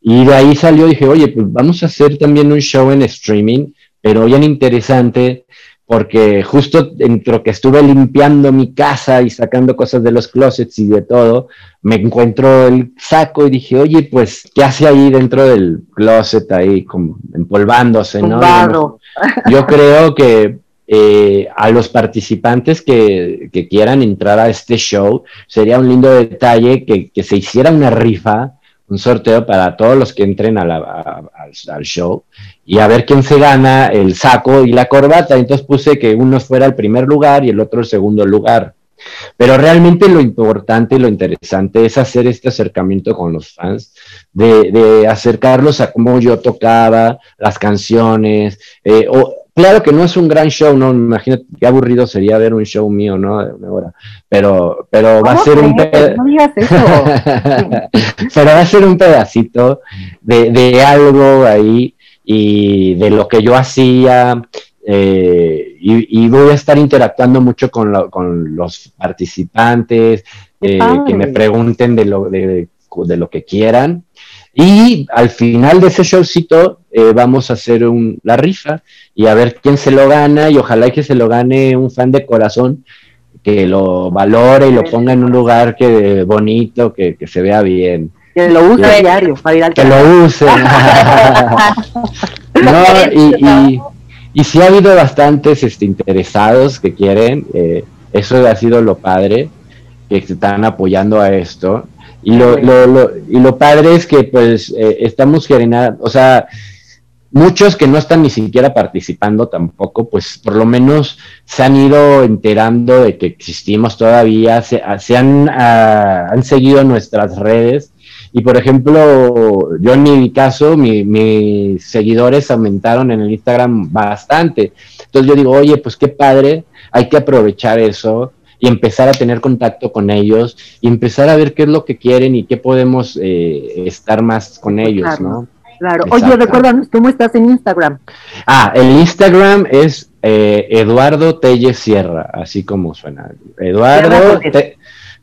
C: Y de ahí salió, dije, oye, pues vamos a hacer también un show en streaming, pero bien interesante, porque justo dentro que estuve limpiando mi casa y sacando cosas de los closets y de todo, me encuentro el saco y dije, oye, pues, ¿qué hace ahí dentro del closet ahí, empolvándose, no? Yo creo que eh, a los participantes que, quieran entrar a este show, sería un lindo detalle que, se hiciera una rifa un sorteo para todos los que entren al, show y a ver quién se gana el saco y la corbata. Entonces puse que uno fuera el primer lugar y el otro el segundo lugar. Pero realmente lo importante y lo interesante es hacer este acercamiento con los fans, de, acercarlos a cómo yo tocaba las canciones, eh, o claro que no es un gran show, ¿no? Imagínate qué aburrido sería ver un show mío, ¿no? Pero, (laughs) pero va a ser un pedacito. pero va a ser un pedacito de, algo ahí y de lo que yo hacía. Eh, y, voy a estar interactuando mucho con, con los participantes, eh, que me pregunten de lo, de, de lo que quieran. Y al final de ese showcito eh, vamos a hacer un, la rifa y a ver quién se lo gana y ojalá que se lo gane un fan de corazón que lo valore y lo ponga en un lugar que bonito, que, se vea bien.
B: Que lo use a diario para ir al
C: Que lo use. (laughs) no, y, y, sí ha habido bastantes este, interesados que quieren, eh, eso ha sido lo padre, que están apoyando a esto. Y lo, lo, lo, y lo padre es que pues eh, estamos generando, o sea, muchos que no están ni siquiera participando tampoco, pues por lo menos se han ido enterando de que existimos todavía, se, se han, ah, han seguido nuestras redes. Y por ejemplo, yo en mi caso, mis seguidores aumentaron en el Instagram bastante. Entonces yo digo, oye, pues qué padre, hay que aprovechar eso y empezar a tener contacto con ellos y empezar a ver qué es lo que quieren y qué podemos eh, estar más con ellos, ¿no?
B: Claro. Oye, recuérdanos, ¿cómo estás en Instagram?
C: Ah, el Instagram es eh, Eduardo Telles Sierra, así como suena. Eduardo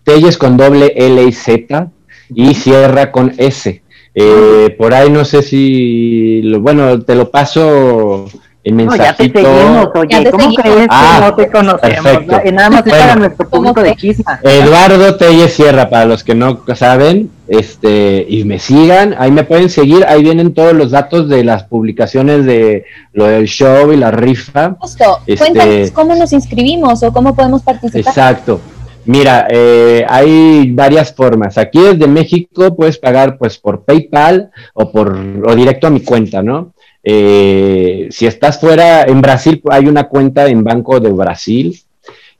C: Telles con doble L y Z y Sierra con S. Eh, por ahí no sé si, bueno, te lo paso no, ya te seguimos,
B: oye, ¿cómo crees que ah, no te conocemos? Nada más es para nuestro público de chisma.
C: Eduardo Telle Sierra, para los que no saben, este, y me sigan, ahí me pueden seguir, ahí vienen todos los datos de las publicaciones de lo del show y la rifa.
A: Justo, este, cuéntanos cómo nos inscribimos o cómo podemos participar.
C: Exacto. Mira, eh, hay varias formas. Aquí desde México puedes pagar pues por PayPal o por o directo a mi cuenta, ¿no? Eh, si estás fuera, en Brasil hay una cuenta en Banco de Brasil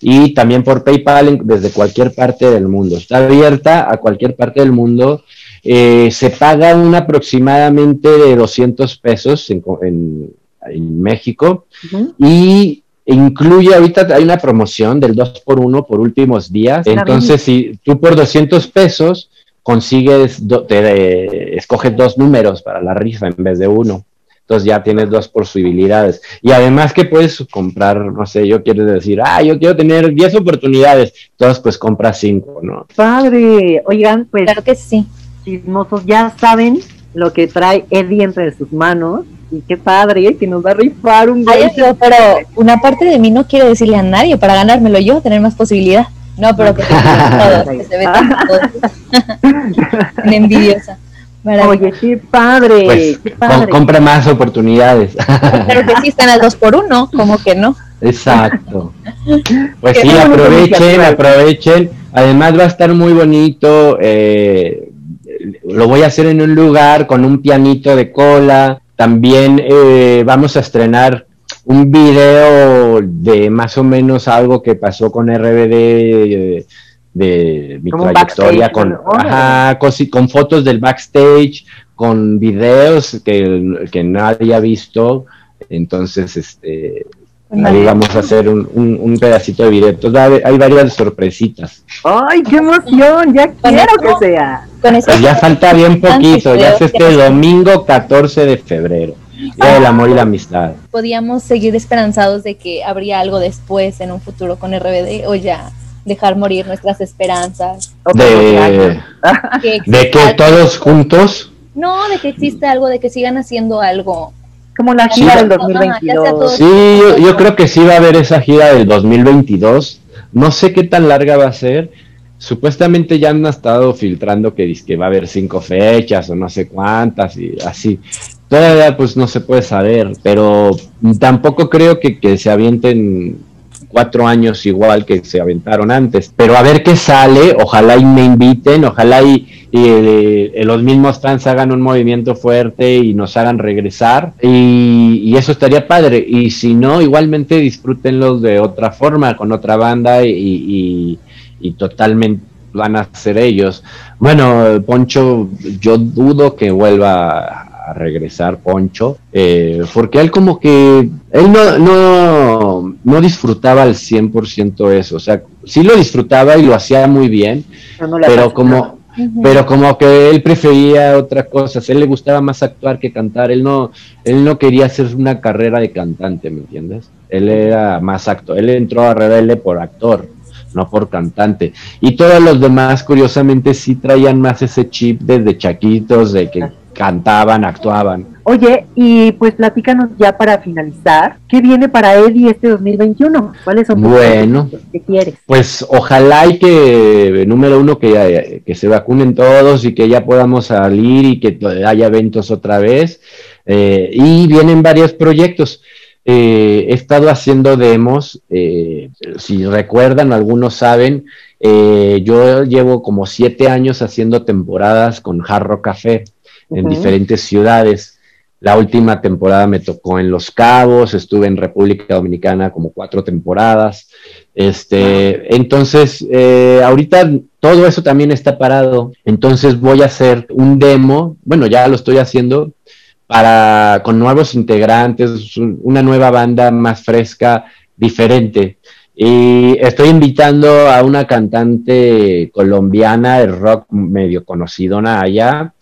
C: y también por PayPal desde cualquier parte del mundo. Está abierta a cualquier parte del mundo. Eh, se paga un aproximadamente de 200 pesos en, México y incluye, ahorita hay una promoción del 2 por 1 por últimos días. Entonces, si tú por 200 pesos consigues, te, escoges dos números para la rifa en vez de uno. Entonces ya tienes dos posibilidades. Y además que puedes comprar, no sé, yo quiero decir, ah, yo quiero tener 10 oportunidades. Entonces pues compras 5, ¿no?
B: Padre, oigan, pues...
A: Claro que sí.
B: Chismosos ya saben lo que trae Eddie entre sus manos. Y qué padre, que nos va a rifar un
A: Ay, pero, pero una parte de mí no quiere decirle a nadie para ganármelo yo, tener más posibilidad. No, pero que, (laughs) que se ve tan (laughs) envidiosa.
B: Oye, qué padre,
C: pues,
B: qué padre.
C: compra más oportunidades.
A: Pero que sí están al dos por uno, como que no.
C: Exacto. (laughs) Pues sí, aprovechen, aprovechen. Además va a estar muy bonito. Eh, lo voy a hacer en un lugar con un pianito de cola. También eh, vamos a estrenar un video de más o menos algo que pasó con RBD. Eh, de mi trayectoria con, con, fotos del backstage, con videos que, que nadie ha visto. Entonces, este, Ahí vamos a hacer un, un, pedacito de video. Entonces hay varias sorpresitas.
B: ¡Ay, qué emoción! Ya quiero que sea.
C: Pues ya falta bien poquito, ya es este domingo 14 de febrero. Día del amor y la amistad.
A: Podíamos seguir esperanzados de que habría algo después en un futuro con RBD o ya dejar morir nuestras esperanzas.
C: De, (laughs) de que todos juntos.
A: No, de que existe algo, de que sigan haciendo algo
B: como la gira del 2022.
C: Sí, yo, creo que sí va a haber esa gira del 2022. No sé qué tan larga va a ser. Supuestamente ya han estado filtrando que, que va a haber cinco fechas o no sé cuántas y así. Todavía pues no se puede saber, pero tampoco creo que, que se avienten cuatro años igual que se aventaron antes. Pero a ver qué sale, ojalá y me inviten, ojalá y, eh, los mismos fans hagan un movimiento fuerte y nos hagan regresar. Y, eso estaría padre. Y si no, igualmente disfrútenlos de otra forma, con otra banda y, totalmente van a ser ellos. Bueno, Poncho, yo dudo que vuelva regresar Poncho, eh, porque él como que, él no, no, no disfrutaba al 100% eso, o sea, sí lo disfrutaba y lo hacía muy bien, pero, como... Pero como que él prefería otras cosas, él le gustaba más actuar que cantar, él no, él no quería hacer una carrera de cantante, ¿me entiendes? Él era más actor, él entró a Rebelde por actor, no por cantante. Y todos los demás, curiosamente, sí traían más ese chip desde chaquitos, de que cantaban, actuaban.
B: Oye, y pues platícanos ya para finalizar, ¿qué viene para Eddie este 2021? ¿Cuáles son
C: tus bueno, que quieres? Pues ojalá y que, número uno, que, que se vacunen todos y que ya podamos salir y que haya eventos otra vez. Eh, y vienen varios proyectos. Eh, he estado haciendo demos, eh, si recuerdan, algunos saben, yo llevo como siete años haciendo temporadas con Jarro Café en diferentes ciudades. La última temporada me tocó en Los Cabos, estuve en República Dominicana como cuatro temporadas. Este, entonces, eh, ahorita todo eso también está parado. Entonces voy a hacer un demo, bueno, ya lo estoy haciendo para con nuevos integrantes, una nueva banda más fresca, diferente. Y estoy invitando a una cantante colombiana de rock medio conocido allá,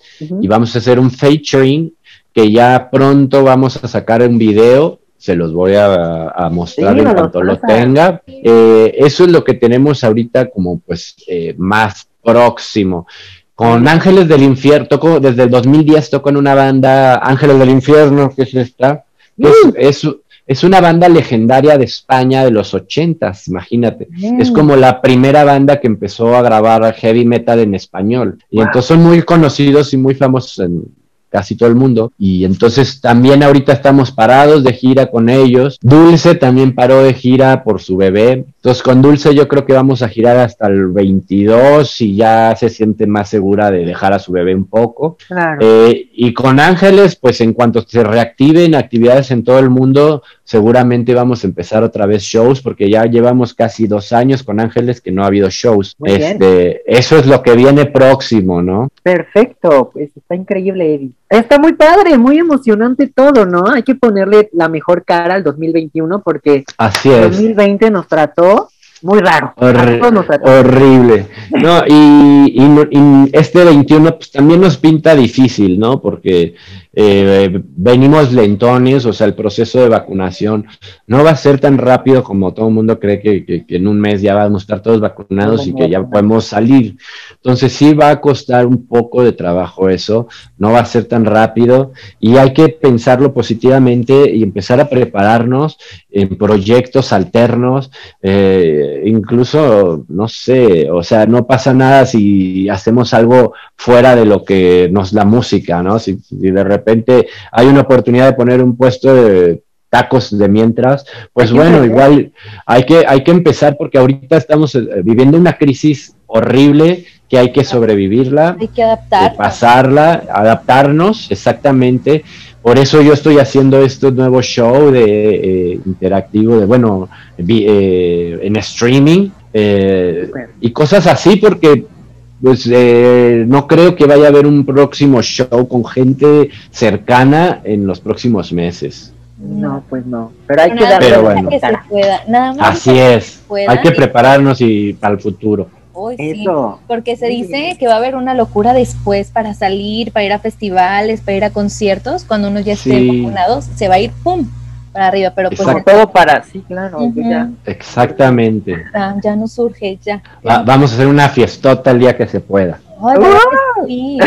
C: y vamos a hacer un featuring que ya pronto vamos a sacar un video, se los voy a, mostrar en cuanto lo tenga. Eh, eso es lo que tenemos ahorita como pues eh, más próximo. Con Ángeles del Infierno, toco, desde el 2010 toco en una banda Ángeles del Infierno, que es esta, es, es, una banda legendaria de España de los ochentas, imagínate. Es como la primera banda que empezó a grabar heavy metal en español. Y entonces son muy conocidos y muy famosos en, casi todo el mundo. Y entonces también ahorita estamos parados de gira con ellos. Dulce también paró de gira por su bebé. Entonces con Dulce yo creo que vamos a girar hasta el 22 y ya se siente más segura de dejar a su bebé un poco. Eh, y con Ángeles, pues en cuanto se reactiven actividades en todo el mundo, seguramente vamos a empezar otra vez shows porque ya llevamos casi dos años con Ángeles que no ha habido shows. este, eso es lo que viene próximo, ¿no?
B: Perfecto, pues está increíble, Eddie. Está muy padre, muy emocionante todo, ¿no? Hay que ponerle la mejor cara al 2021 porque
C: Así es.
B: 2020 nos trató muy raro.
C: horrible. No, y, y, este 21 pues también nos pinta difícil, ¿no? Porque eh, venimos lentones, o sea, el proceso de vacunación no va a ser tan rápido como todo el mundo cree que, en un mes ya vamos a estar todos vacunados y que ya podemos salir. Entonces sí va a costar un poco de trabajo eso, no va a ser tan rápido y hay que pensarlo positivamente y empezar a prepararnos en proyectos alternos, eh, incluso, no sé, o sea, no pasa nada si hacemos algo fuera de lo que nos da música, ¿no? Si, de repente hay una oportunidad de poner un puesto de tacos de mientras, pues bueno, igual hay que, hay que empezar porque ahorita estamos eh, viviendo una crisis horrible que hay que sobrevivirla,
A: hay que adaptar,
C: pasarla, adaptarnos exactamente. Por eso yo estoy haciendo este nuevo show de eh, interactivo, de bueno, eh, en streaming y cosas así, porque pues eh, no creo que vaya a haber un próximo show con gente cercana en los próximos meses.
B: No, pues no. Pero hay
A: que
B: darle
C: bueno.
A: que se pueda. Nada más
C: Así es. hay que prepararnos y para el futuro.
A: Eso. porque se dice que va a haber una locura después para salir, para ir a festivales, para ir a conciertos, cuando uno ya esté vacunado, se va a ir ¡pum! Para arriba, pero pues
B: todo para sí, claro,
C: Exactamente.
A: ya no surge, ya.
C: vamos a hacer una fiestota el día que se pueda.
A: sí,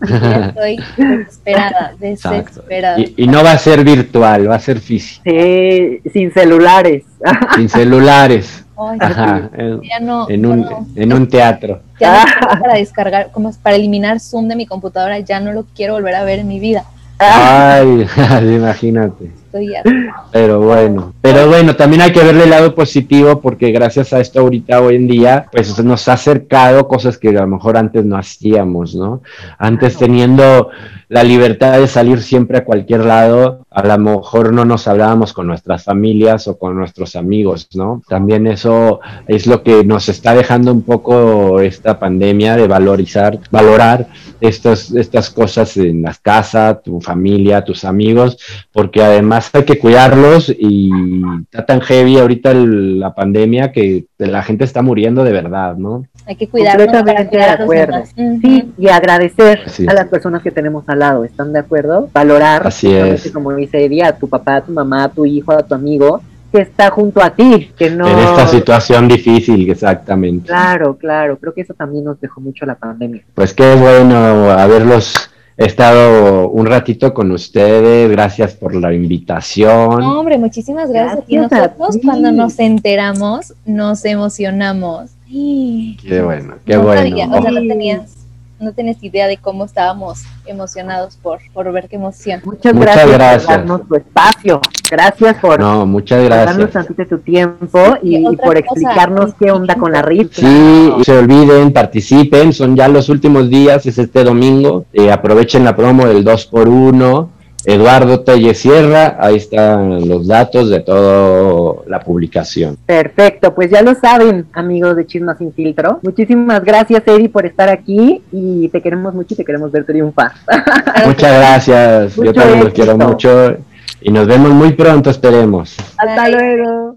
A: (laughs) estoy desesperada, desesperada.
C: Y, no va a ser virtual, va a ser físico.
B: Sí, sin celulares. (laughs)
C: Sin celulares.
A: Ajá,
C: en, un, en un teatro.
A: Ya no para descargar, como para eliminar Zoom de mi computadora, ya no lo quiero volver a ver en mi vida.
C: Ay, (laughs) imagínate. Pero bueno, pero bueno, también hay que verle el lado positivo porque gracias a esto ahorita hoy en día, pues nos ha acercado cosas que a lo mejor antes no hacíamos, ¿no? Antes teniendo la libertad de salir siempre a cualquier lado, a lo mejor no nos hablábamos con nuestras familias o con nuestros amigos, ¿no? También eso es lo que nos está dejando un poco esta pandemia de valorizar, valorar estas, estas cosas en las casas, tu familia, tus amigos, porque además hay que cuidarlos y está tan heavy ahorita la pandemia que la gente está muriendo de verdad, ¿no?
A: Hay que cuidarnos.
B: Completamente de acuerdo. Sí, y agradecer a las personas que tenemos al lado, ¿están de acuerdo? Valorar,
C: Así es.
B: como dice Eddie, a tu papá, a tu mamá, a tu hijo, a tu amigo, que está junto a ti, que no...
C: En esta situación difícil, exactamente.
B: Claro, claro, creo que eso también nos dejó mucho la pandemia.
C: Pues qué bueno haberlos estado un ratito con ustedes, gracias por la invitación.
A: No, hombre, muchísimas gracias. y nosotros cuando nos enteramos nos emocionamos.
C: Qué bueno, qué bueno.
A: o sea, no tenías no tienes idea de cómo estábamos emocionados por, por ver qué emoción.
B: Muchas, gracias, por darnos tu espacio. Gracias por,
C: no, muchas gracias.
B: darnos tantito tu tiempo y, por explicarnos qué onda con la RIT.
C: Sí, se olviden, participen, son ya los últimos días, es este domingo. Eh, aprovechen la promo del 2 por 1 Eduardo Telle Sierra, ahí están los datos de toda la publicación.
B: Perfecto, pues ya lo saben, amigos de Chismas sin filtro. Muchísimas gracias, Eri, por estar aquí y te queremos mucho y te queremos ver triunfar. (laughs)
C: Muchas gracias, yo también los quiero mucho y nos vemos muy pronto, esperemos.
B: Hasta luego.